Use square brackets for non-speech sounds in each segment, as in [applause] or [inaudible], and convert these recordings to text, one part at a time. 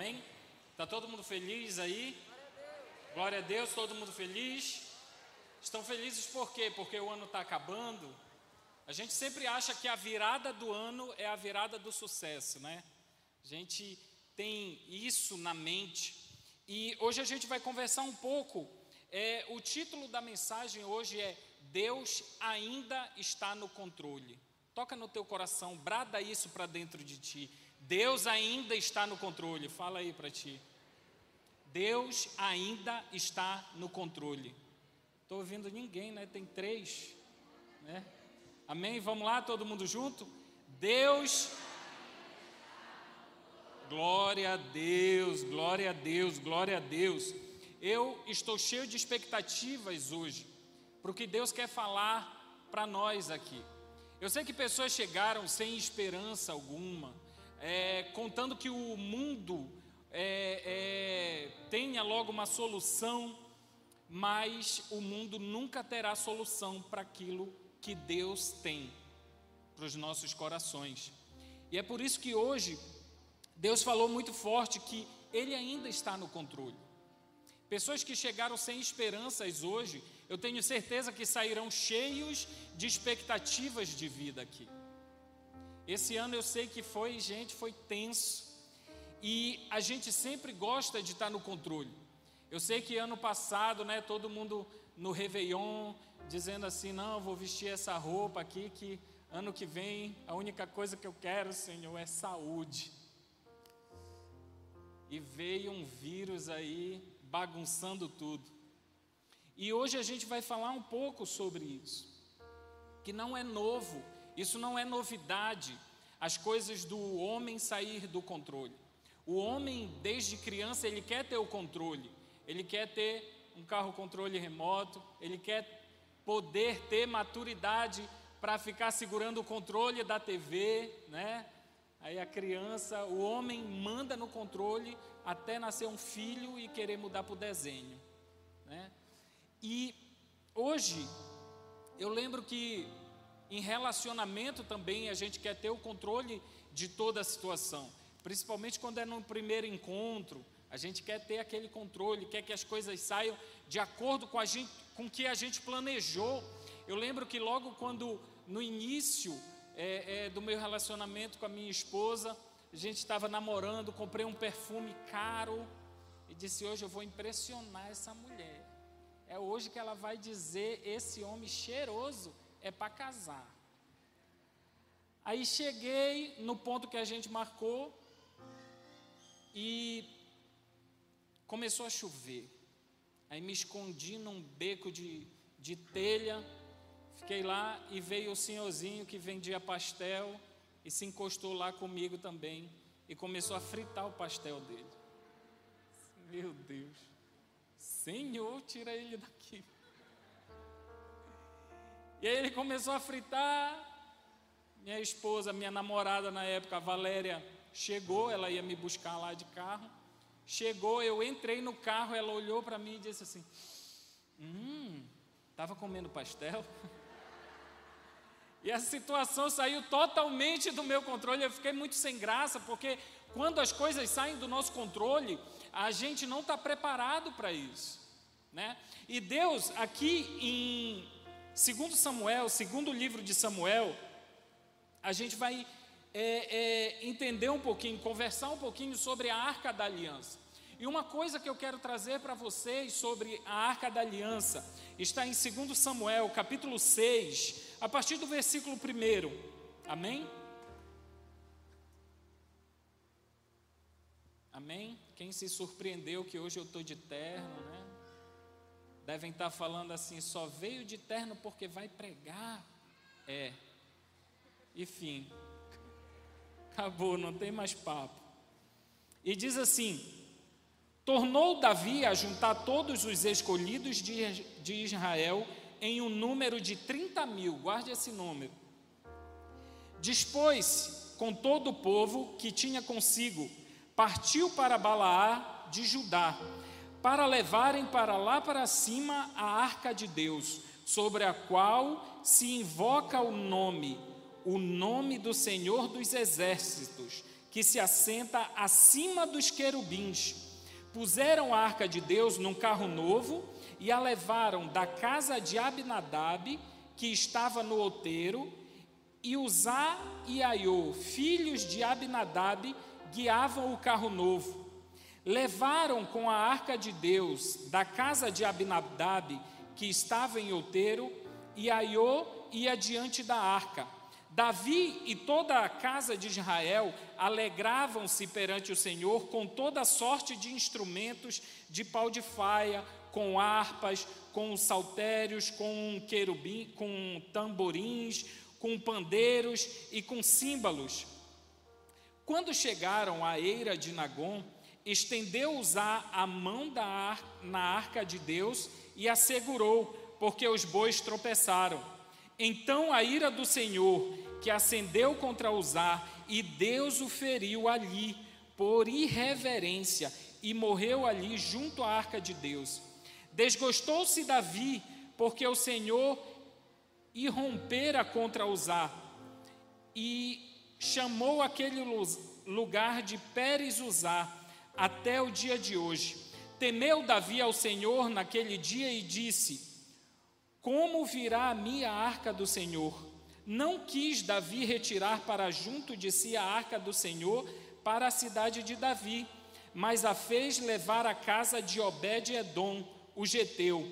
Amém? Está todo mundo feliz aí? Glória a Deus, todo mundo feliz? Estão felizes por quê? Porque o ano está acabando. A gente sempre acha que a virada do ano é a virada do sucesso, né? A gente tem isso na mente. E hoje a gente vai conversar um pouco. É, o título da mensagem hoje é Deus ainda está no controle. Toca no teu coração, brada isso para dentro de ti. Deus ainda está no controle. Fala aí para ti. Deus ainda está no controle. Estou ouvindo ninguém, né? Tem três, né? Amém? Vamos lá, todo mundo junto? Deus. Glória a Deus, glória a Deus, glória a Deus. Eu estou cheio de expectativas hoje, o que Deus quer falar para nós aqui. Eu sei que pessoas chegaram sem esperança alguma, é, contando que o mundo é, é, tenha logo uma solução, mas o mundo nunca terá solução para aquilo que Deus tem para os nossos corações. E é por isso que hoje Deus falou muito forte que Ele ainda está no controle. Pessoas que chegaram sem esperanças hoje, eu tenho certeza que sairão cheios de expectativas de vida aqui. Esse ano eu sei que foi, gente, foi tenso. E a gente sempre gosta de estar no controle. Eu sei que ano passado, né, todo mundo no Réveillon, dizendo assim: não, vou vestir essa roupa aqui, que ano que vem a única coisa que eu quero, Senhor, é saúde. E veio um vírus aí bagunçando tudo. E hoje a gente vai falar um pouco sobre isso, que não é novo, isso não é novidade, as coisas do homem sair do controle. O homem, desde criança, ele quer ter o controle, ele quer ter um carro controle remoto, ele quer poder ter maturidade para ficar segurando o controle da TV, né? Aí a criança, o homem manda no controle até nascer um filho e querer mudar para o desenho, né? E hoje eu lembro que em relacionamento também a gente quer ter o controle de toda a situação, principalmente quando é no primeiro encontro. A gente quer ter aquele controle, quer que as coisas saiam de acordo com, a gente, com o que a gente planejou. Eu lembro que logo quando, no início é, é, do meu relacionamento com a minha esposa, a gente estava namorando, comprei um perfume caro e disse: Hoje eu vou impressionar essa mulher. É hoje que ela vai dizer: Esse homem cheiroso é para casar. Aí cheguei no ponto que a gente marcou e começou a chover. Aí me escondi num beco de, de telha, fiquei lá e veio o senhorzinho que vendia pastel e se encostou lá comigo também e começou a fritar o pastel dele. Meu Deus, Senhor, tira ele daqui. E aí ele começou a fritar. Minha esposa, minha namorada na época, a Valéria, chegou, ela ia me buscar lá de carro. Chegou, eu entrei no carro, ela olhou para mim e disse assim: Hum, estava comendo pastel? [laughs] E a situação saiu totalmente do meu controle. Eu fiquei muito sem graça, porque quando as coisas saem do nosso controle, a gente não está preparado para isso. Né? E Deus, aqui em Segundo Samuel, segundo livro de Samuel, a gente vai é, é, entender um pouquinho, conversar um pouquinho sobre a Arca da Aliança. E uma coisa que eu quero trazer para vocês sobre a Arca da Aliança está em 2 Samuel, capítulo 6, a partir do versículo 1. Amém? Amém? Quem se surpreendeu que hoje eu estou de terno, né? Devem estar falando assim: só veio de terno porque vai pregar. É. Enfim, acabou, não tem mais papo. E diz assim: tornou Davi a juntar todos os escolhidos de, de Israel em um número de 30 mil, guarde esse número. Dispôs-se com todo o povo que tinha consigo, partiu para Balaá de Judá para levarem para lá para cima a arca de Deus, sobre a qual se invoca o nome, o nome do Senhor dos exércitos, que se assenta acima dos querubins. Puseram a arca de Deus num carro novo e a levaram da casa de Abinadab, que estava no outeiro, e Uzá e Aiô, filhos de Abinadab, guiavam o carro novo. Levaram com a arca de Deus da casa de Abinadab, que estava em outeiro, e Aiô ia diante da arca. Davi e toda a casa de Israel alegravam-se perante o Senhor com toda sorte de instrumentos de pau de faia, com harpas, com saltérios, com querubim, com tamborins, com pandeiros e com símbolos. Quando chegaram à eira de Nagom, estendeu Uzá a mão ar, na arca de Deus e a segurou, porque os bois tropeçaram. Então a ira do Senhor, que acendeu contra Uzá, e Deus o feriu ali, por irreverência, e morreu ali junto à arca de Deus. Desgostou-se Davi, porque o Senhor irrompera contra Uzá e chamou aquele lugar de Pérez Uzá até o dia de hoje. Temeu Davi ao Senhor naquele dia e disse: Como virá a minha arca do Senhor? Não quis Davi retirar para junto de si a arca do Senhor para a cidade de Davi, mas a fez levar à casa de Obed-edom, o geteu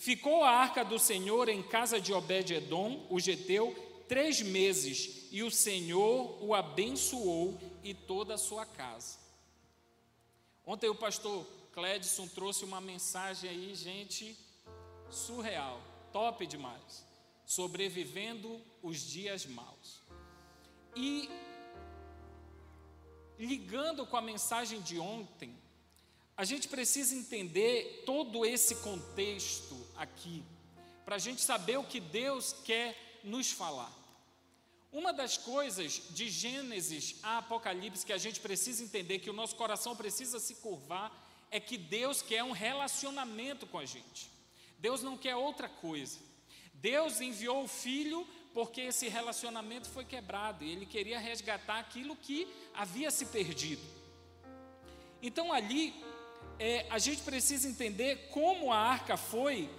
Ficou a arca do Senhor em casa de Obed-Edom, o geteu, três meses, e o Senhor o abençoou e toda a sua casa. Ontem o pastor Cledson trouxe uma mensagem aí, gente, surreal, top demais. Sobrevivendo os dias maus. E ligando com a mensagem de ontem, a gente precisa entender todo esse contexto aqui, para a gente saber o que Deus quer nos falar. Uma das coisas de Gênesis a Apocalipse que a gente precisa entender, que o nosso coração precisa se curvar, é que Deus quer um relacionamento com a gente. Deus não quer outra coisa. Deus enviou o Filho porque esse relacionamento foi quebrado e ele queria resgatar aquilo que havia se perdido. Então ali é, a gente precisa entender como a arca foi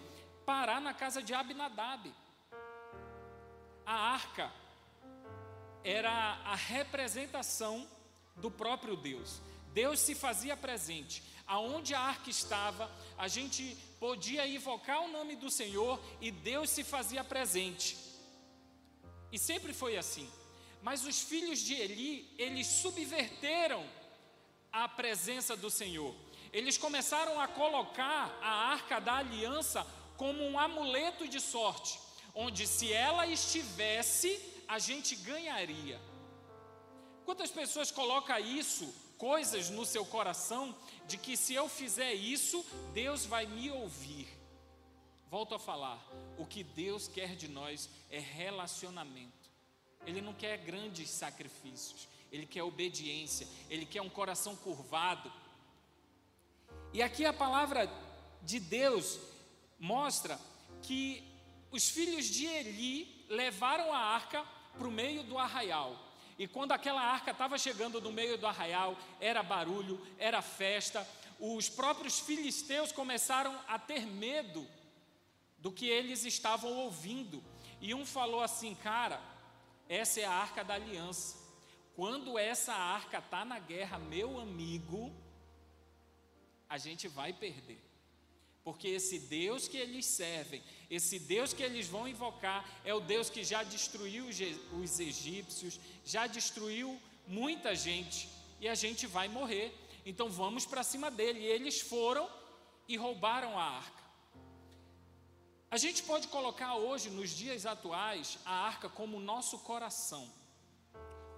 parar na casa de Abinadab. A arca era a representação do próprio Deus. Deus se fazia presente. Aonde a arca estava, a gente podia invocar o nome do Senhor e Deus se fazia presente. E sempre foi assim. Mas os filhos de Eli, eles subverteram a presença do Senhor eles começaram a colocar a arca da aliança como um amuleto de sorte, onde se ela estivesse, a gente ganharia. Quantas pessoas colocam isso, coisas no seu coração, de que se eu fizer isso, Deus vai me ouvir? Volto a falar, o que Deus quer de nós é relacionamento. Ele não quer grandes sacrifícios, ele quer obediência, ele quer um coração curvado, e aqui a palavra de Deus mostra que os filhos de Eli levaram a arca para o meio do arraial. E quando aquela arca estava chegando no meio do arraial, era barulho, era festa. Os próprios filisteus começaram a ter medo do que eles estavam ouvindo. E um falou assim: Cara, essa é a arca da aliança. Quando essa arca está na guerra, meu amigo, a gente vai perder. Porque esse Deus que eles servem, esse Deus que eles vão invocar, é o Deus que já destruiu os egípcios, já destruiu muita gente, e a gente vai morrer. Então vamos para cima dele. E eles foram e roubaram a arca. A gente pode colocar hoje, nos dias atuais, a arca como o nosso coração.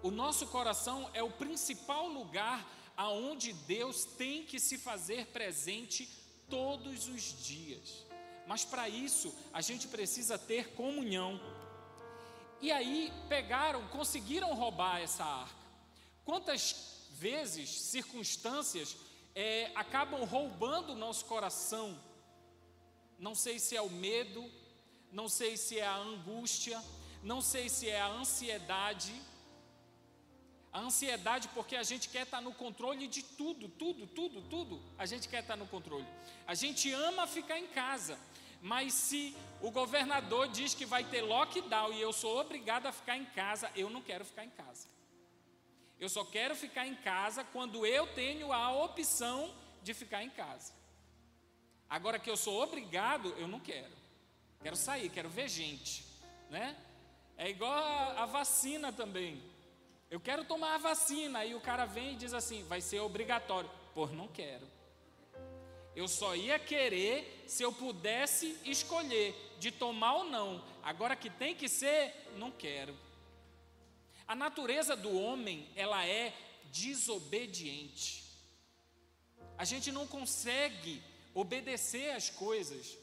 O nosso coração é o principal lugar aonde Deus tem que se fazer presente todos os dias. Mas para isso, a gente precisa ter comunhão. E aí pegaram, conseguiram roubar essa arca. Quantas vezes, circunstâncias, é, acabam roubando o nosso coração? Não sei se é o medo, não sei se é a angústia, não sei se é a ansiedade A ansiedade porque a gente quer estar no controle de tudo, tudo, tudo, tudo. A gente quer estar no controle. A gente ama ficar em casa. Mas se o governador diz que vai ter lockdown e eu sou obrigado a ficar em casa, eu não quero ficar em casa. Eu só quero ficar em casa quando eu tenho a opção de ficar em casa. Agora que eu sou obrigado, eu não quero. Quero sair, quero ver gente, né? É igual a, a vacina também. Eu quero tomar a vacina, aí o cara vem e diz assim: vai ser obrigatório. Pô, não quero. Eu só ia querer se eu pudesse escolher de tomar ou não. Agora que tem que ser, não quero. A natureza do homem, ela é desobediente. A gente não consegue obedecer às coisas.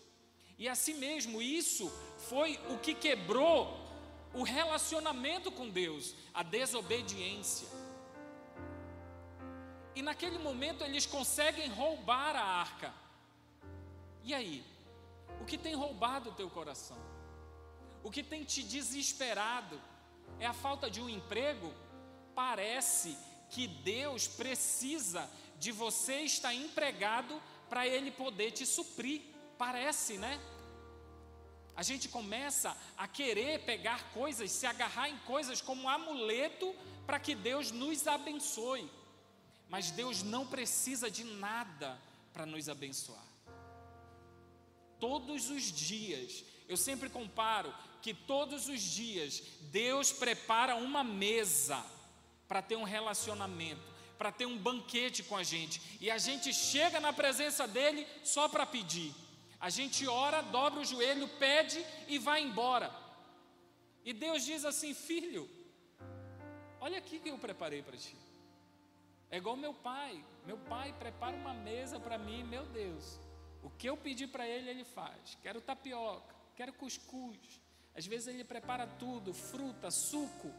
E assim mesmo, isso foi o que quebrou o relacionamento com Deus, a desobediência. E naquele momento eles conseguem roubar a arca. E aí? O que tem roubado o teu coração? O que tem te desesperado? É a falta de um emprego? Parece que Deus precisa de você estar empregado para Ele poder te suprir. Parece, né? A gente começa a querer pegar coisas, se agarrar em coisas como um amuleto para que Deus nos abençoe. Mas Deus não precisa de nada para nos abençoar. Todos os dias, eu sempre comparo que todos os dias Deus prepara uma mesa para ter um relacionamento, para ter um banquete com a gente, e a gente chega na presença dele só para pedir. A gente ora, dobra o joelho, pede e vai embora. E Deus diz assim: Filho, olha aqui que eu preparei para ti. É igual meu pai. Meu pai prepara uma mesa para mim, meu Deus. O que eu pedi para ele, ele faz. Quero tapioca, quero cuscuz. Às vezes ele prepara tudo, fruta, suco.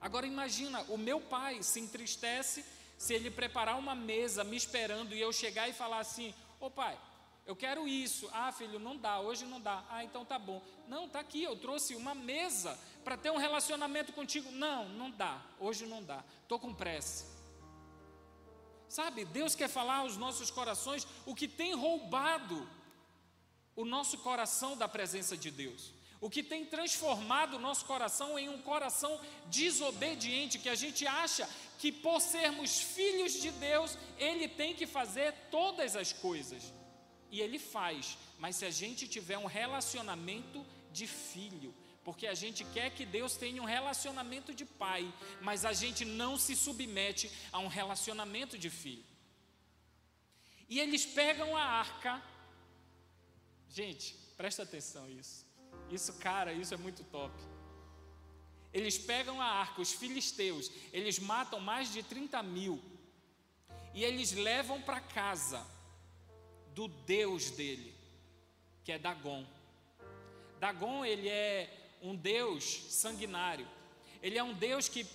Agora imagina, o meu pai se entristece se ele preparar uma mesa me esperando e eu chegar e falar assim: Ô pai, eu quero isso. Ah, filho, não dá, hoje não dá. Ah, então tá bom. Não, tá aqui, eu trouxe uma mesa para ter um relacionamento contigo. Não, não dá. Hoje não dá. Tô com pressa. Sabe, Deus quer falar aos nossos corações o que tem roubado o nosso coração da presença de Deus. O que tem transformado o nosso coração em um coração desobediente, que a gente acha que por sermos filhos de Deus, Ele tem que fazer todas as coisas e ele faz, mas se a gente tiver um relacionamento de filho, porque a gente quer que Deus tenha um relacionamento de pai, mas a gente não se submete a um relacionamento de filho. E eles pegam a arca. Gente, presta atenção isso. Isso, cara, isso é muito top. Eles pegam a arca, os filisteus, eles matam mais de 30 mil. E eles levam para casa do Deus dele, que é Dagon. Dagon, ele é um Deus sanguinário. Ele é um Deus que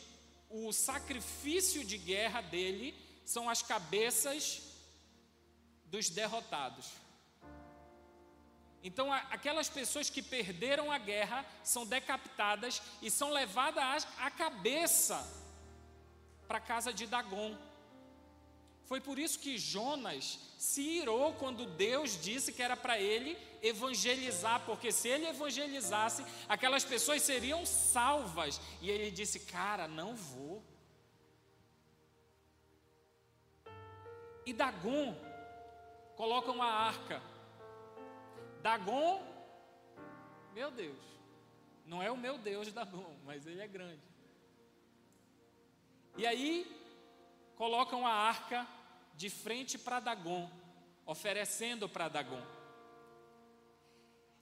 o sacrifício de guerra dele são as cabeças dos derrotados. Então, aquelas pessoas que perderam a guerra são decapitadas e são levadas à cabeça para a casa de Dagon. Foi por isso que Jonas se irou quando Deus disse que era para ele evangelizar, porque se ele evangelizasse, aquelas pessoas seriam salvas. E ele disse: Cara, não vou. E Dagon coloca uma arca. Dagon, meu Deus, não é o meu Deus [laughs] Dagon, mas ele é grande. E aí colocam a arca de frente para Dagon, oferecendo para Dagon.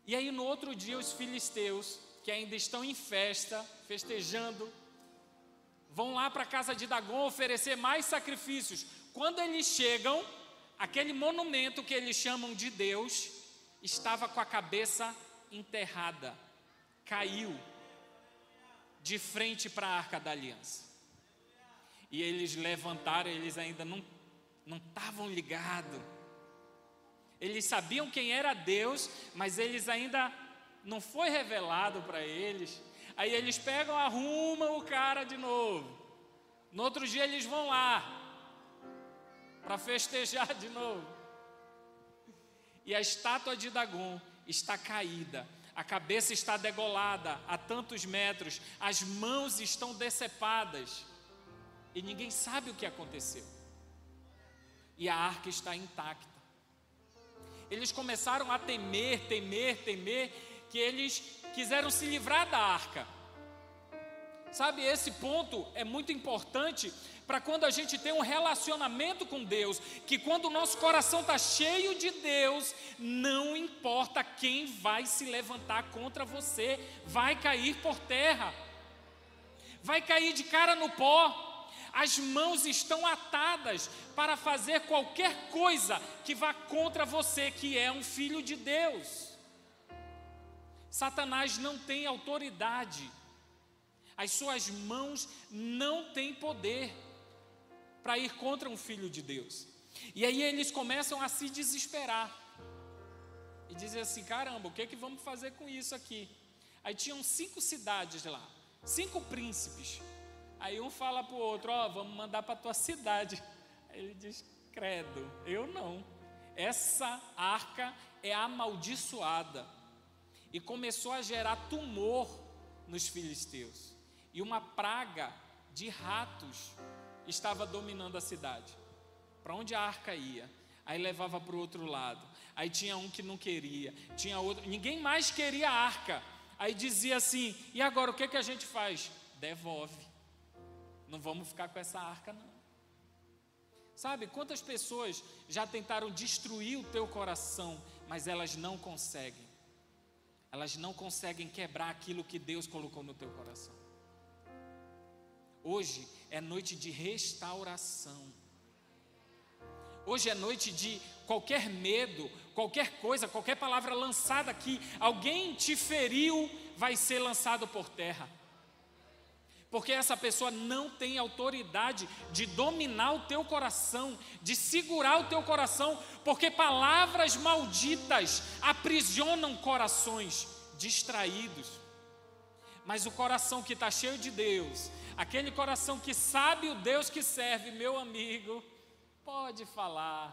E aí no outro dia os filisteus, que ainda estão em festa, festejando, vão lá para a casa de Dagon oferecer mais sacrifícios. Quando eles chegam, aquele monumento que eles chamam de Deus estava com a cabeça enterrada, caiu de frente para a arca da aliança. E eles levantaram, eles ainda não não estavam ligados. Eles sabiam quem era Deus, mas eles ainda não foi revelado para eles. Aí eles pegam, arrumam o cara de novo. No outro dia eles vão lá para festejar de novo. E a estátua de Dagon está caída, a cabeça está degolada a tantos metros, as mãos estão decepadas e ninguém sabe o que aconteceu. E a arca está intacta. Eles começaram a temer, temer, temer, que eles quiseram se livrar da arca. Sabe, esse ponto é muito importante para quando a gente tem um relacionamento com Deus, que quando o nosso coração está cheio de Deus, não importa quem vai se levantar contra você, vai cair por terra, vai cair de cara no pó. As mãos estão atadas para fazer qualquer coisa que vá contra você, que é um filho de Deus. Satanás não tem autoridade, as suas mãos não têm poder para ir contra um filho de Deus. E aí eles começam a se desesperar. E dizem assim: caramba, o que é que vamos fazer com isso aqui? Aí tinham cinco cidades lá, cinco príncipes. Aí um fala para o outro: Ó, oh, vamos mandar para tua cidade. Aí ele diz: Credo, eu não. Essa arca é amaldiçoada. E começou a gerar tumor nos filisteus. E uma praga de ratos estava dominando a cidade. Para onde a arca ia? Aí levava para o outro lado. Aí tinha um que não queria, tinha outro, ninguém mais queria a arca. Aí dizia assim: "E agora o que que a gente faz? Devolve. Não vamos ficar com essa arca não." Sabe quantas pessoas já tentaram destruir o teu coração, mas elas não conseguem. Elas não conseguem quebrar aquilo que Deus colocou no teu coração. Hoje é noite de restauração. Hoje é noite de qualquer medo, qualquer coisa, qualquer palavra lançada aqui, alguém te feriu, vai ser lançado por terra. Porque essa pessoa não tem autoridade de dominar o teu coração, de segurar o teu coração, porque palavras malditas aprisionam corações distraídos. Mas o coração que está cheio de Deus, Aquele coração que sabe o Deus que serve, meu amigo, pode falar.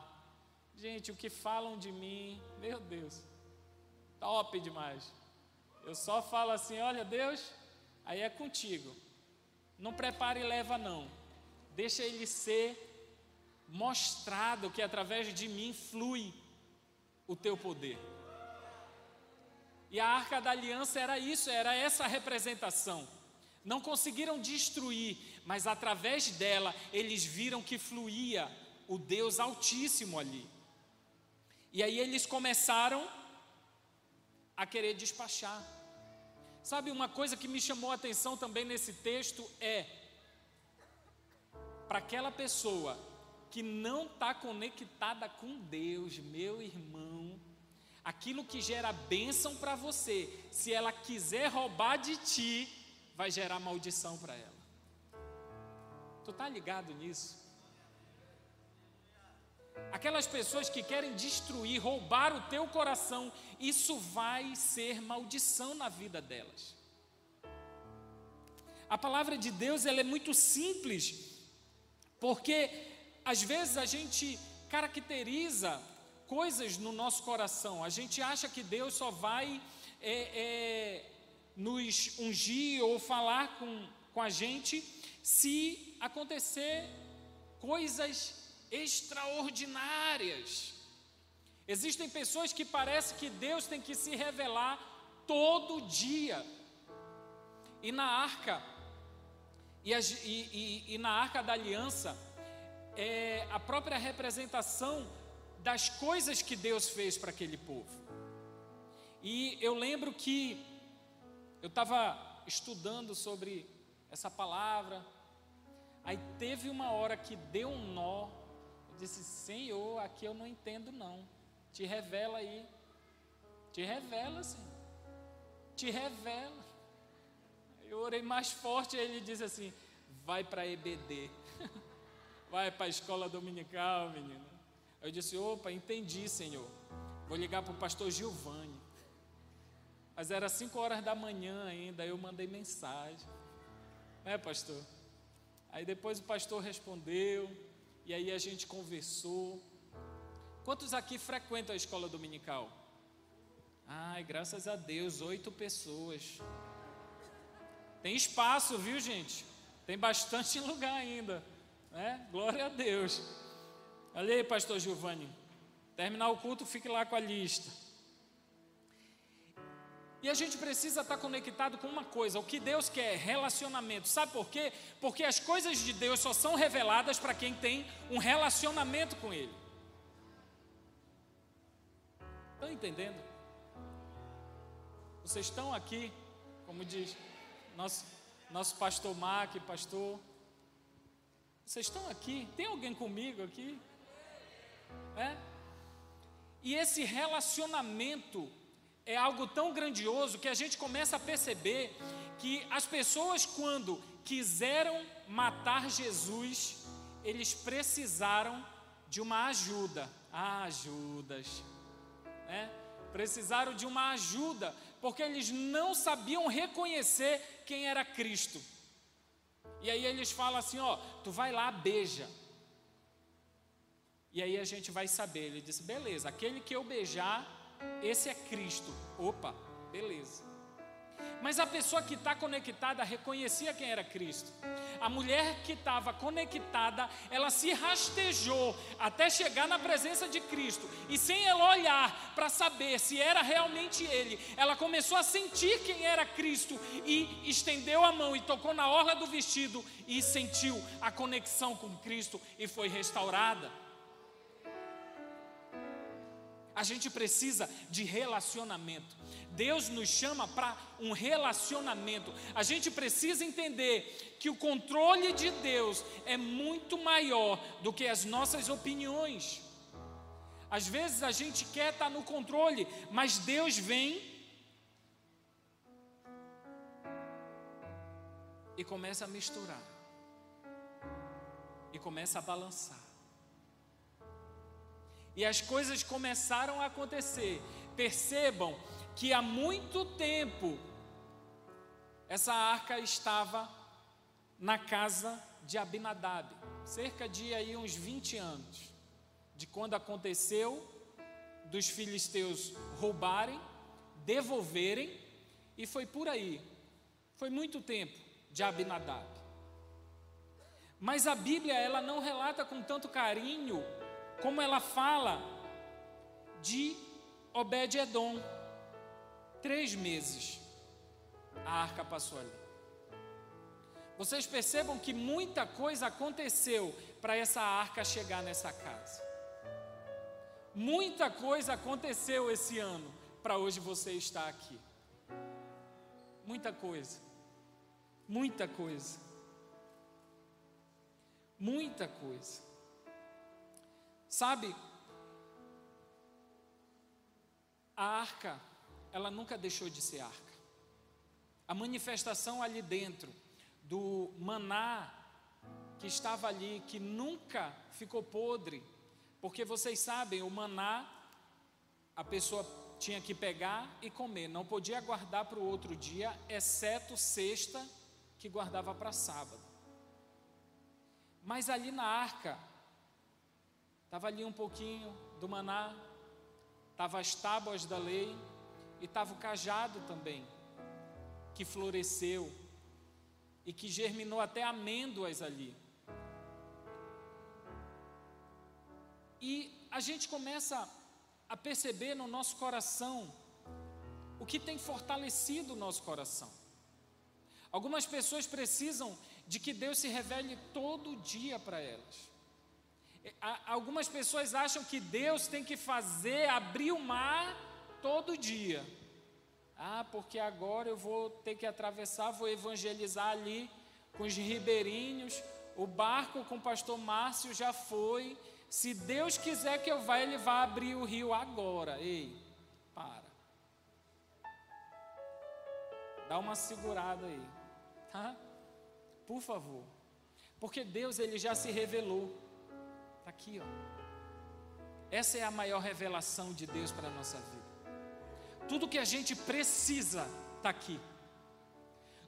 Gente, o que falam de mim, meu Deus, top demais. Eu só falo assim: olha, Deus, aí é contigo. Não prepare e leva, não. Deixa ele ser mostrado que através de mim flui o teu poder. E a arca da aliança era isso, era essa representação. Não conseguiram destruir, mas através dela eles viram que fluía o Deus Altíssimo ali. E aí eles começaram a querer despachar. Sabe uma coisa que me chamou a atenção também nesse texto é para aquela pessoa que não está conectada com Deus, meu irmão, aquilo que gera bênção para você, se ela quiser roubar de ti, vai gerar maldição para ela. Tu tá ligado nisso? Aquelas pessoas que querem destruir, roubar o teu coração, isso vai ser maldição na vida delas. A palavra de Deus ela é muito simples, porque às vezes a gente caracteriza coisas no nosso coração. A gente acha que Deus só vai é, é, nos ungir ou falar com, com a gente se acontecer coisas extraordinárias. Existem pessoas que parece que Deus tem que se revelar todo dia. E na arca, e, e, e, na arca da aliança, é a própria representação das coisas que Deus fez para aquele povo. E eu lembro que eu estava estudando sobre essa palavra, aí teve uma hora que deu um nó, eu disse, Senhor, aqui eu não entendo não, te revela aí, te revela Senhor, te revela. Eu orei mais forte ele disse assim, vai para EBD, [laughs] vai para a escola dominical, menino. Eu disse, opa, entendi, Senhor, vou ligar para o pastor Gilvani. Mas era 5 horas da manhã ainda, eu mandei mensagem. Né, pastor? Aí depois o pastor respondeu, e aí a gente conversou. Quantos aqui frequentam a escola dominical? Ai, graças a Deus, oito pessoas. Tem espaço, viu, gente? Tem bastante [laughs] lugar ainda. Né? Glória a Deus. Olha aí, pastor Giovanni. Terminar o culto, fique lá com a lista. E a gente precisa estar conectado com uma coisa: o que Deus quer, relacionamento. Sabe por quê? Porque as coisas de Deus só são reveladas para quem tem um relacionamento com Ele. Estão entendendo? Vocês estão aqui, como diz nosso, nosso pastor Mac, pastor. Vocês estão aqui? Tem alguém comigo aqui? É? E esse relacionamento é algo tão grandioso que a gente começa a perceber que as pessoas, quando quiseram matar Jesus, eles precisaram de uma ajuda. Ah, ajudas. Né? Precisaram de uma ajuda, porque eles não sabiam reconhecer quem era Cristo. E aí eles falam assim: ó, tu vai lá, beija. E aí a gente vai saber. Ele disse: beleza, aquele que eu beijar, esse é Cristo. Opa, beleza. Mas a pessoa que está conectada reconhecia quem era Cristo. A mulher que estava conectada, ela se rastejou até chegar na presença de Cristo. E sem ela olhar para saber se era realmente Ele, ela começou a sentir quem era Cristo e estendeu a mão e tocou na orla do vestido e sentiu a conexão com Cristo e foi restaurada. A gente precisa de relacionamento. Deus nos chama para um relacionamento. A gente precisa entender que o controle de Deus é muito maior do que as nossas opiniões. Às vezes a gente quer estar no controle, mas Deus vem e começa a misturar, e começa a balançar. E as coisas começaram a acontecer. Percebam que há muito tempo essa arca estava na casa de Abinadab, cerca de aí uns 20 anos, de quando aconteceu dos filisteus roubarem, devolverem, e foi por aí. Foi muito tempo de Abinadab. Mas a Bíblia ela não relata com tanto carinho como ela fala de Obed-Edom. Três meses a arca passou ali. Vocês percebam que muita coisa aconteceu para essa arca chegar nessa casa. Muita coisa aconteceu esse ano para hoje você estar aqui. Muita coisa. Muita coisa. Muita coisa. Sabe, a arca, ela nunca deixou de ser arca. A manifestação ali dentro do maná que estava ali, que nunca ficou podre, porque vocês sabem, o maná, a pessoa tinha que pegar e comer, não podia guardar para o outro dia, exceto sexta, que guardava para sábado. Mas ali na arca, Estava ali um pouquinho do maná, estava as tábuas da lei e estava o cajado também, que floresceu e que germinou até amêndoas ali. E a gente começa a perceber no nosso coração o que tem fortalecido o nosso coração. Algumas pessoas precisam de que Deus se revele todo dia para elas. Algumas pessoas acham que Deus tem que fazer, abrir o mar todo dia. Ah, porque agora eu vou ter que atravessar, vou evangelizar ali com os ribeirinhos. O barco com o pastor Márcio já foi. Se Deus quiser que eu vá, ele vai abrir o rio agora. Ei, para. Dá uma segurada aí, tá? Por favor. Porque Deus ele já se revelou. Está aqui, ó. Essa é a maior revelação de Deus para a nossa vida. Tudo que a gente precisa está aqui.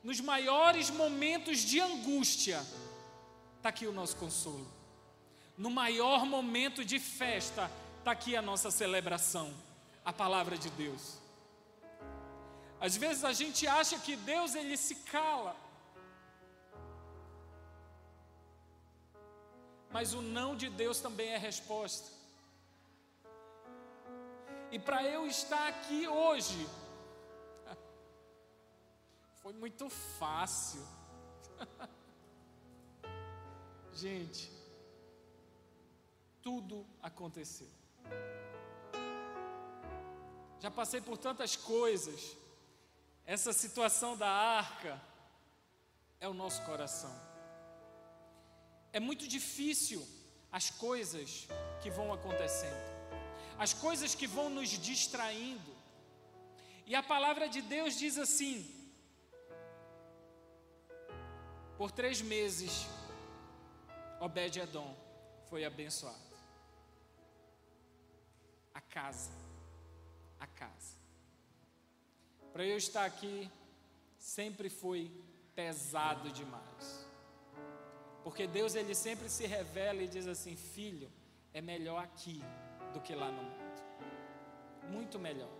Nos maiores momentos de angústia, está aqui o nosso consolo. No maior momento de festa, está aqui a nossa celebração, a palavra de Deus. Às vezes a gente acha que Deus ele se cala. Mas o não de Deus também é resposta. E para eu estar aqui hoje, [laughs] foi muito fácil. [laughs] Gente, tudo aconteceu. Já passei por tantas coisas. Essa situação da arca é o nosso coração. É muito difícil as coisas que vão acontecendo, as coisas que vão nos distraindo. E a palavra de Deus diz assim: por três meses Obed-Edom foi abençoado. A casa, a casa. Para eu estar aqui, sempre foi pesado demais. Porque Deus ele sempre se revela e diz assim: "Filho, é melhor aqui do que lá no mundo". Muito melhor.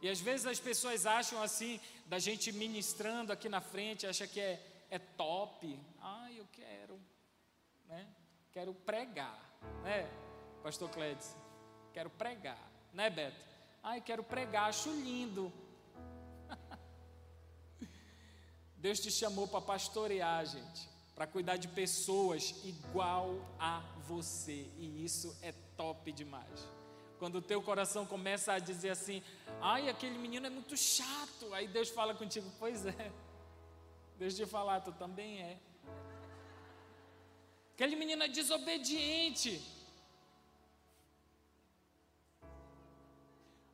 E às vezes as pessoas acham assim, da gente ministrando aqui na frente, acha que é, é top. Ah, eu quero né? Quero pregar, né? Pastor Clédio, quero pregar, né, Beto? Ai, quero pregar, acho lindo. [laughs] Deus te chamou para pastorear, gente, para cuidar de pessoas igual a você, e isso é top demais. Quando o teu coração começa a dizer assim: "Ai, aquele menino é muito chato". Aí Deus fala contigo: "Pois é". Deus te falar, tu também é. Aquele menino é desobediente.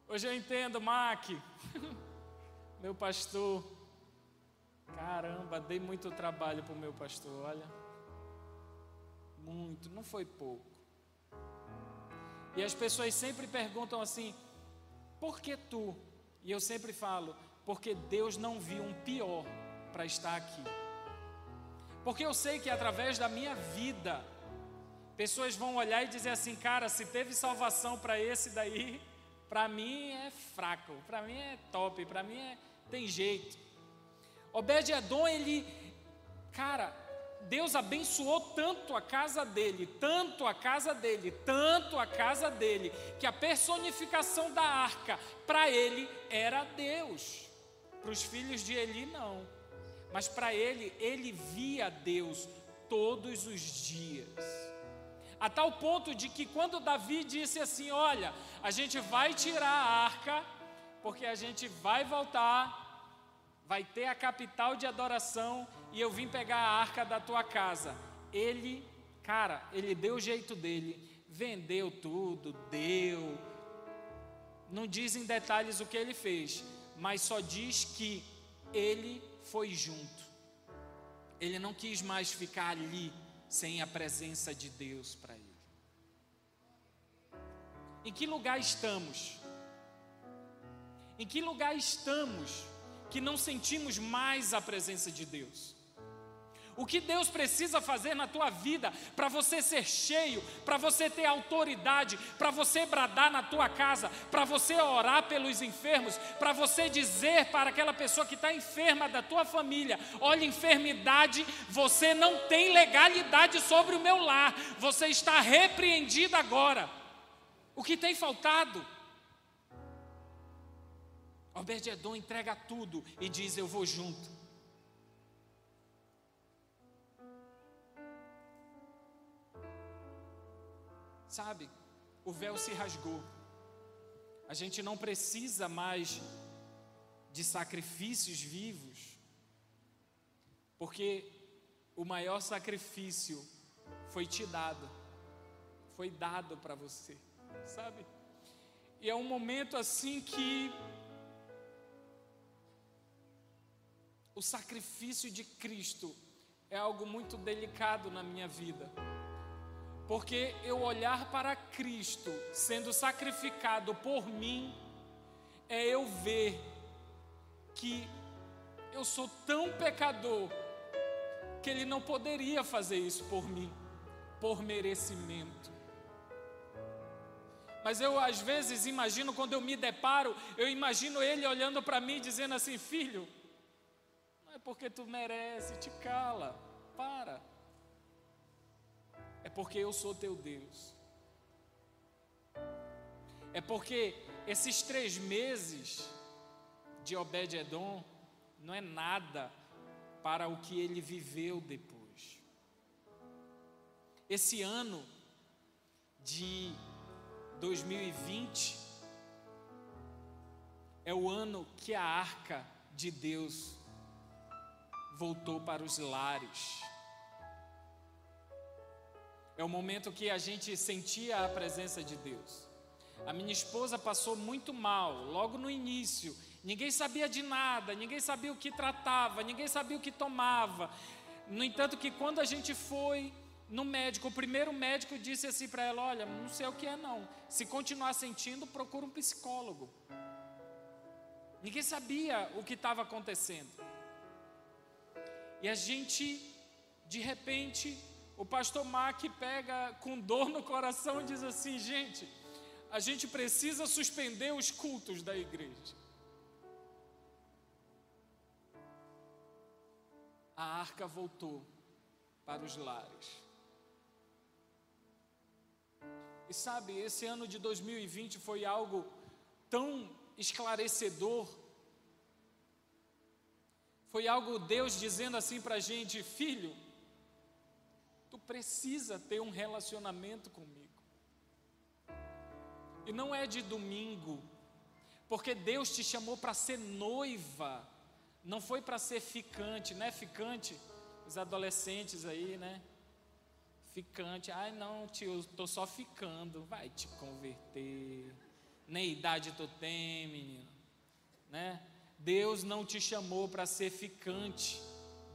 Hoje eu entendo, Mac, [laughs] meu pastor. Caramba, dei muito trabalho para o meu pastor, olha. Muito, não foi pouco. E as pessoas sempre perguntam assim: por que tu? E eu sempre falo: porque Deus não viu um pior para estar aqui. Porque eu sei que através da minha vida, pessoas vão olhar e dizer assim: cara, se teve salvação para esse daí, para mim é fraco, para mim é top, para mim é, tem jeito. Obed-Edom, ele, cara, Deus abençoou tanto a casa dele, tanto a casa dele, tanto a casa dele, que a personificação da arca para ele era Deus, para os filhos de Eli não mas para ele, ele via Deus todos os dias. A tal ponto de que quando Davi disse assim: Olha, a gente vai tirar a arca, porque a gente vai voltar, vai ter a capital de adoração, e eu vim pegar a arca da tua casa. Ele, cara, ele deu o jeito dele, vendeu tudo, deu. Não diz em detalhes o que ele fez, mas só diz que ele foi junto. Ele não quis mais ficar ali sem a presença de Deus para ele. Em que lugar estamos? Em que lugar estamos que não sentimos mais a presença de Deus? O que Deus precisa fazer na tua vida para você ser cheio, para você ter autoridade, para você bradar na tua casa, para você orar pelos enfermos, para você dizer para aquela pessoa que está enferma da tua família: olha, enfermidade, você não tem legalidade sobre o meu lar, você está repreendido agora. O que tem faltado? Obed-Edom entrega tudo e diz: Eu vou junto. Sabe, o véu se rasgou. A gente não precisa mais de sacrifícios vivos, porque o maior sacrifício foi te dado, foi dado para você, sabe? E é um momento assim que o sacrifício de Cristo é algo muito delicado na minha vida. Porque eu olhar para Cristo sendo sacrificado por mim, é eu ver que eu sou tão pecador que ele não poderia fazer isso por mim, por merecimento. Mas eu às vezes imagino quando eu me deparo, eu imagino ele olhando para mim dizendo assim: "Filho, porque tu merece, te cala, para. É porque eu sou teu Deus. É porque esses três meses de Obed-Edom não é nada para o que ele viveu depois. Esse ano de 2020 é o ano que a arca de Deus voltou para os lares. É o momento que a gente sentia a presença de Deus. A minha esposa passou muito mal logo no início Ninguém sabia de nada, ninguém sabia o que tratava, ninguém sabia o que tomava. No entanto, que quando a gente foi no médico, o primeiro médico disse assim para ela: Olha, não sei o que é não. Se continuar sentindo, procura um psicólogo. Ninguém sabia o que estava acontecendo. E a gente, de repente, o pastor Mac pega com dor no coração e diz assim: Gente, a gente precisa suspender os cultos da igreja. a arca voltou para os lares. E sabe, esse ano de 2020 foi algo tão esclarecedor. Foi algo Deus dizendo assim para a gente: filho, tu precisa ter um relacionamento comigo. E não é de domingo, porque Deus te chamou para ser noiva não foi para ser ficante, né? Ficante, os adolescentes aí, né? Ficante, ai não, tio, estou só ficando, vai te converter. Nem idade tu tem, menino, né? Deus não te chamou para ser ficante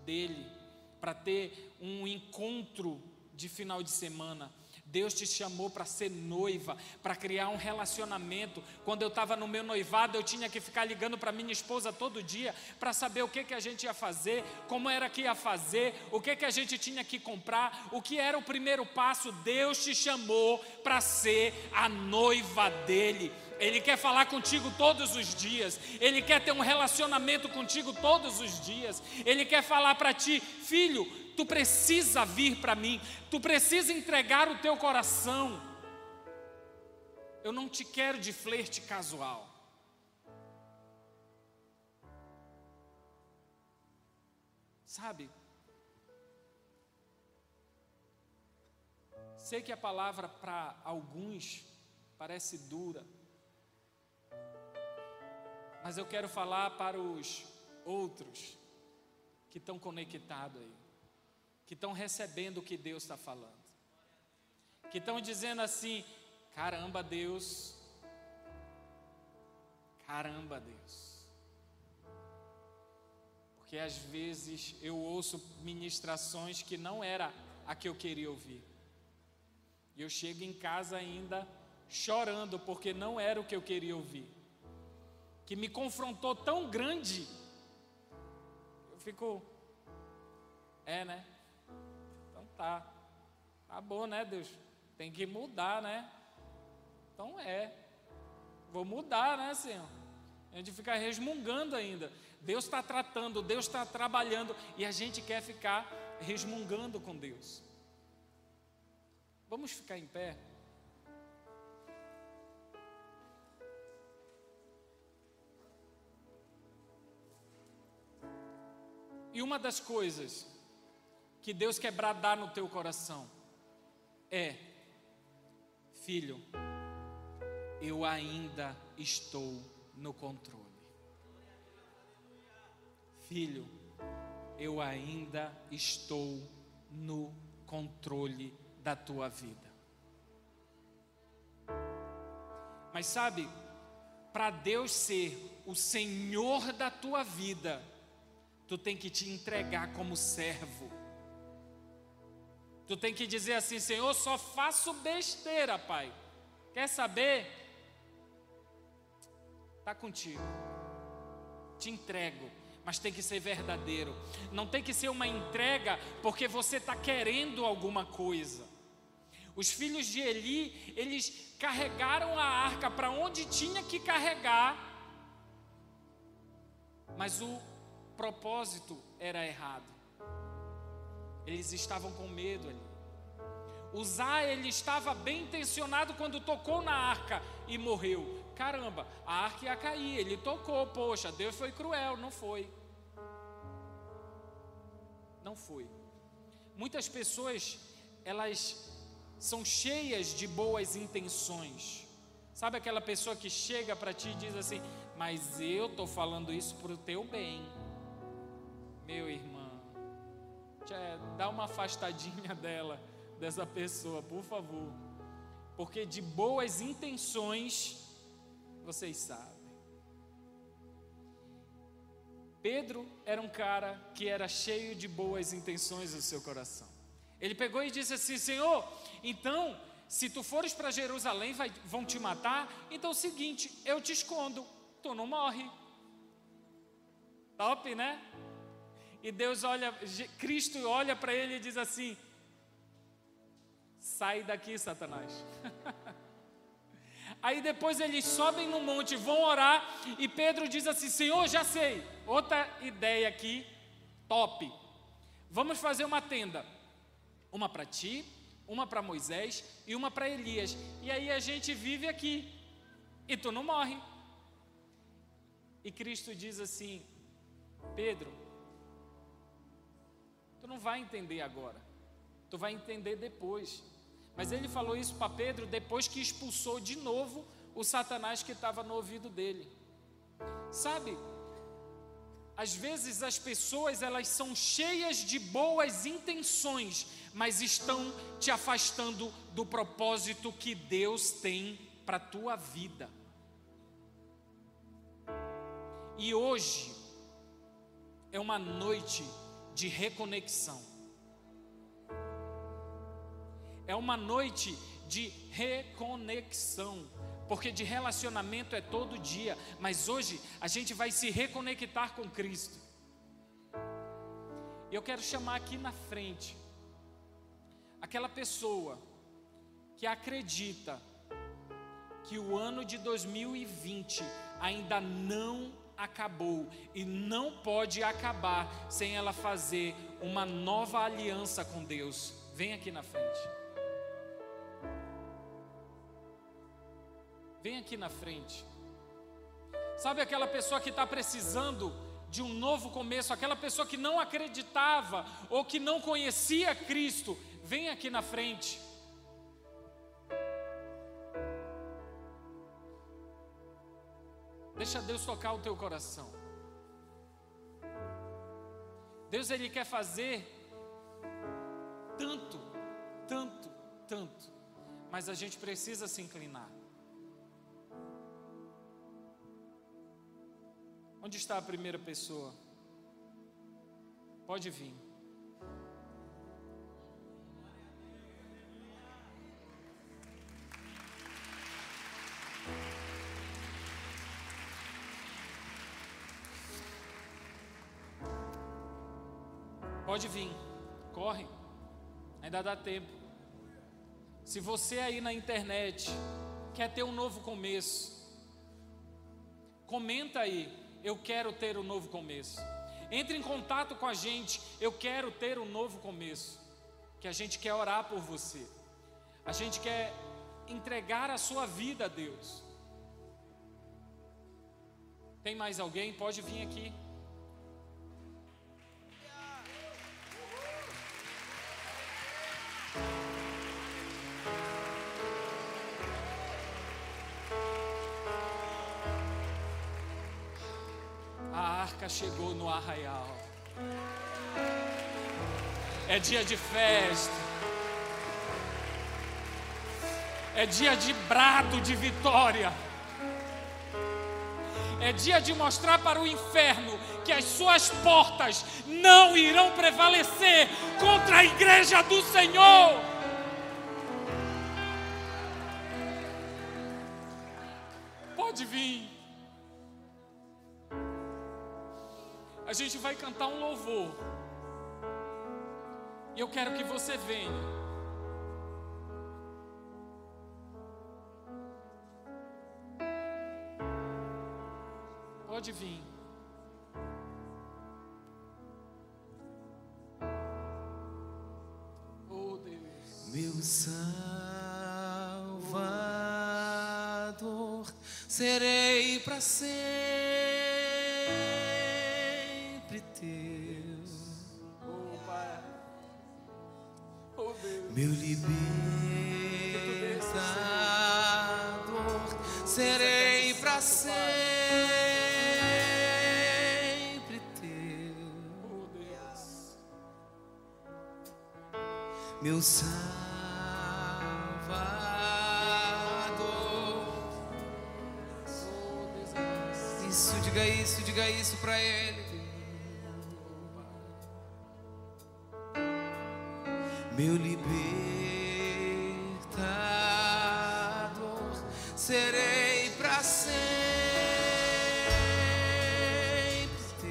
dele, para ter um encontro de final de semana. Deus te chamou para ser noiva, para criar um relacionamento. Quando eu estava no meu noivado, eu tinha que ficar ligando para minha esposa todo dia para saber o que, que a gente ia fazer, como era que ia fazer, o que, que a gente tinha que comprar, o que era o primeiro passo. Deus te chamou para ser a noiva dele. Ele quer falar contigo todos os dias, Ele quer ter um relacionamento contigo todos os dias, Ele quer falar para ti, filho, tu precisa vir para mim, tu precisa entregar o teu coração. Eu não te quero de flerte casual. Sabe? Sei que a palavra para alguns parece dura, mas eu quero falar para os outros que estão conectados aí que estão recebendo o que Deus está falando, que estão dizendo assim: caramba, Deus, caramba, Deus. Porque às vezes eu ouço ministrações que não era a que eu queria ouvir. E eu chego em casa ainda chorando porque não era o que eu queria ouvir. Que me confrontou tão grande. Eu fico é, né? Tá. Tá bom, né, Deus? Tem que mudar, né? Então é. Vou mudar, né, Senhor? A gente fica resmungando ainda. Deus está tratando, Deus está trabalhando e a gente quer ficar resmungando com Deus. Vamos ficar em pé? E uma das coisas que Deus quer bradar no teu coração é: Filho, eu ainda estou no controle. Filho, eu ainda estou no controle da tua vida. Mas sabe, para Deus ser o Senhor da tua vida, tu tem que te entregar como servo. Tu tem que dizer assim: Senhor, só faço besteira, Pai. Quer saber? Está contigo. Te entrego. mas tem que ser verdadeiro. Não tem que ser uma entrega porque você está querendo alguma coisa. Os filhos de Eli, eles carregaram a arca para onde tinha que carregar, mas o propósito era errado. Eles estavam com medo ali. Uzá, ele estava bem intencionado quando tocou na arca e morreu. Caramba, a arca ia cair, ele tocou, poxa, Deus foi cruel, não foi. Não foi. Muitas pessoas, elas são cheias de boas intenções. Sabe aquela pessoa que chega para ti e diz assim: Mas eu estou falando isso para o teu bem, meu irmão. Dá uma afastadinha [laughs] dela, dessa pessoa, por favor. Porque de boas intenções, vocês sabem. Pedro era um cara que era cheio de boas intenções no seu coração. Ele pegou e disse assim: Senhor, então, se tu fores para Jerusalém, vai, vão te matar. Então é o seguinte, eu te escondo, tu não morre. Top, né? E Deus olha, Cristo olha para ele e diz assim: Sai daqui, Satanás. [laughs] Aí depois eles sobem no monte, vão orar, e Pedro diz assim: Senhor, já sei. Outra ideia aqui, top. Vamos fazer uma tenda. Uma para ti, uma para Moisés e uma para Elias. E aí a gente vive aqui e tu não morre. E Cristo diz assim: Pedro, tu não vai entender agora, tu vai entender depois. Mas ele falou isso para Pedro depois que expulsou de novo o Satanás que estava no ouvido dele. Sabe, às vezes as pessoas elas são cheias de boas intenções, mas estão te afastando do propósito que Deus tem para a tua vida. E hoje é uma noite de reconexão. É uma noite de reconexão porque de relacionamento é todo dia, mas hoje a gente vai se reconectar com Cristo. Eu quero chamar aqui na frente aquela pessoa que acredita que o ano de 2020 ainda não acabou e não pode acabar sem ela fazer uma nova aliança com Deus. Vem aqui na frente. Vem aqui na frente. Sabe aquela pessoa que está precisando de um novo começo, aquela pessoa que não acreditava ou que não conhecia Cristo, vem aqui na frente. Deixa Deus tocar o teu coração. Deus ele quer fazer tanto, tanto, tanto, mas a gente precisa se inclinar. Onde está a primeira pessoa? Pode vir. Pode vir, corre, ainda dá tempo. Se você aí na internet quer ter um novo começo, comenta aí eu quero ter um novo começo. Entre em contato com a gente, eu quero ter um novo começo. Que a gente quer orar por você. A gente quer entregar a sua vida a Deus. Tem mais alguém? Pode vir aqui. Chegou no arraial. É dia de festa. É dia de brado de vitória. É dia de mostrar para o inferno que as suas portas não irão prevalecer contra a igreja do Senhor. Pode vir. A gente vai cantar um louvor. E eu quero que você venha. Pode vir. Oh Deus. Meu Salvador, serei para sempre Meu libertador, serei para sempre teu. Meu Salvador. Isso, diga isso, diga isso pra ele. Meu libertador, serei pra sempre teu.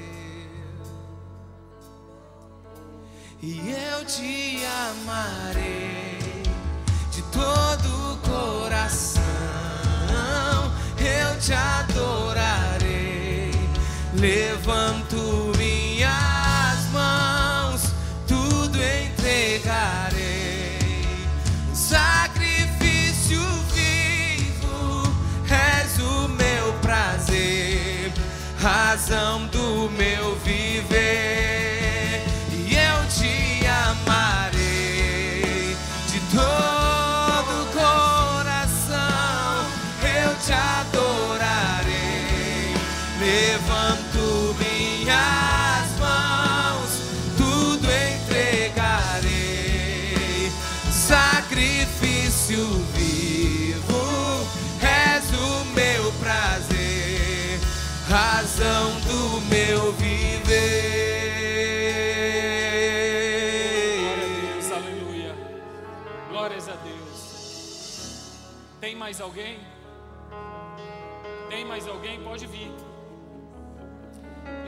E eu te amarei de todo o coração.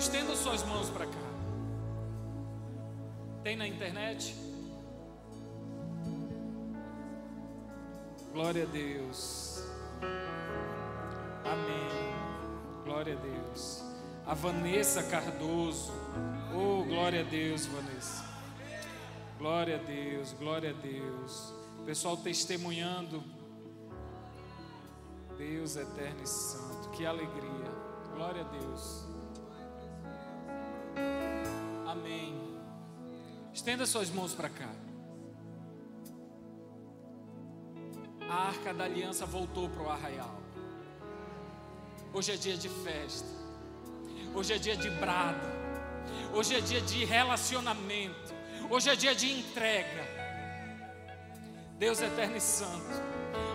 Estenda suas mãos para cá. Tem na internet? Glória a Deus. Amém. Glória a Deus. A Vanessa Cardoso. Oh, glória a Deus, Vanessa. Glória a Deus, glória a Deus. Pessoal testemunhando. Deus eterno e santo. Que alegria. Glória a Deus. Amém. Estenda suas mãos para cá. A arca da aliança voltou para o arraial. Hoje é dia de festa. Hoje é dia de brado. Hoje é dia de relacionamento. Hoje é dia de entrega. Deus eterno e santo.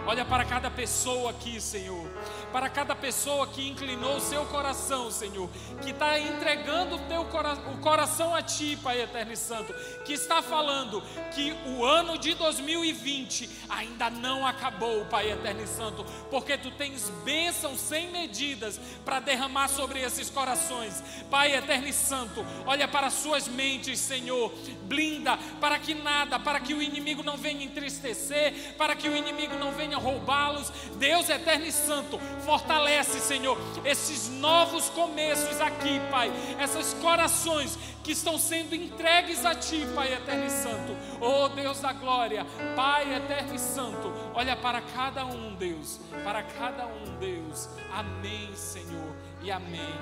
Olha para cada pessoa aqui, Senhor. Para cada pessoa que inclinou o seu coração, Senhor. Que está entregando o teu cora o coração a Ti, Pai eterno e santo. Que está falando que o ano de 2020 ainda não acabou, Pai eterno e santo. Porque Tu tens bênçãos sem medidas para derramar sobre esses corações. Pai eterno e santo, olha para suas mentes, Senhor. Blinda para que nada, para que o inimigo não venha entristecer, para que o inimigo não venha roubá-los. Deus eterno e santo, fortalece, Senhor, esses novos começos aqui, Pai. Esses corações que estão sendo entregues a Ti, Pai eterno e santo. Oh Deus da glória, Pai eterno e santo, olha para cada um, Deus, para cada um, Deus. Amém, Senhor, e amém.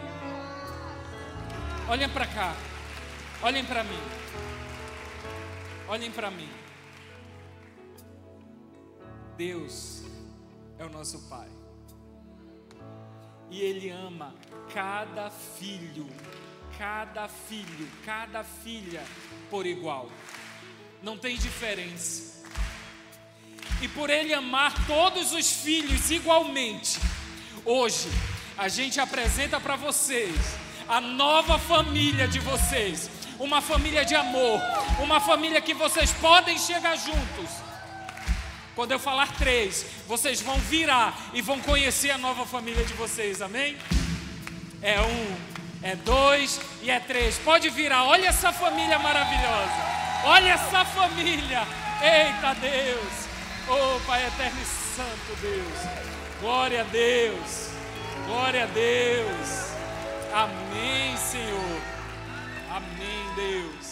Olhem para cá, olhem para mim. Olhem para mim. Deus é o nosso Pai. E Ele ama cada filho, cada filho, cada filha por igual. Não tem diferença. E por Ele amar todos os filhos igualmente, hoje a gente apresenta para vocês a nova família de vocês. Uma família de amor, uma família que vocês podem chegar juntos. Quando eu falar três, vocês vão virar e vão conhecer a nova família de vocês, amém? É um, é dois e é três. Pode virar, olha essa família maravilhosa. Olha essa família. Eita Deus. Oh Pai eterno e santo Deus. Glória a Deus. Glória a Deus. Amém, Senhor. Amém, Deus.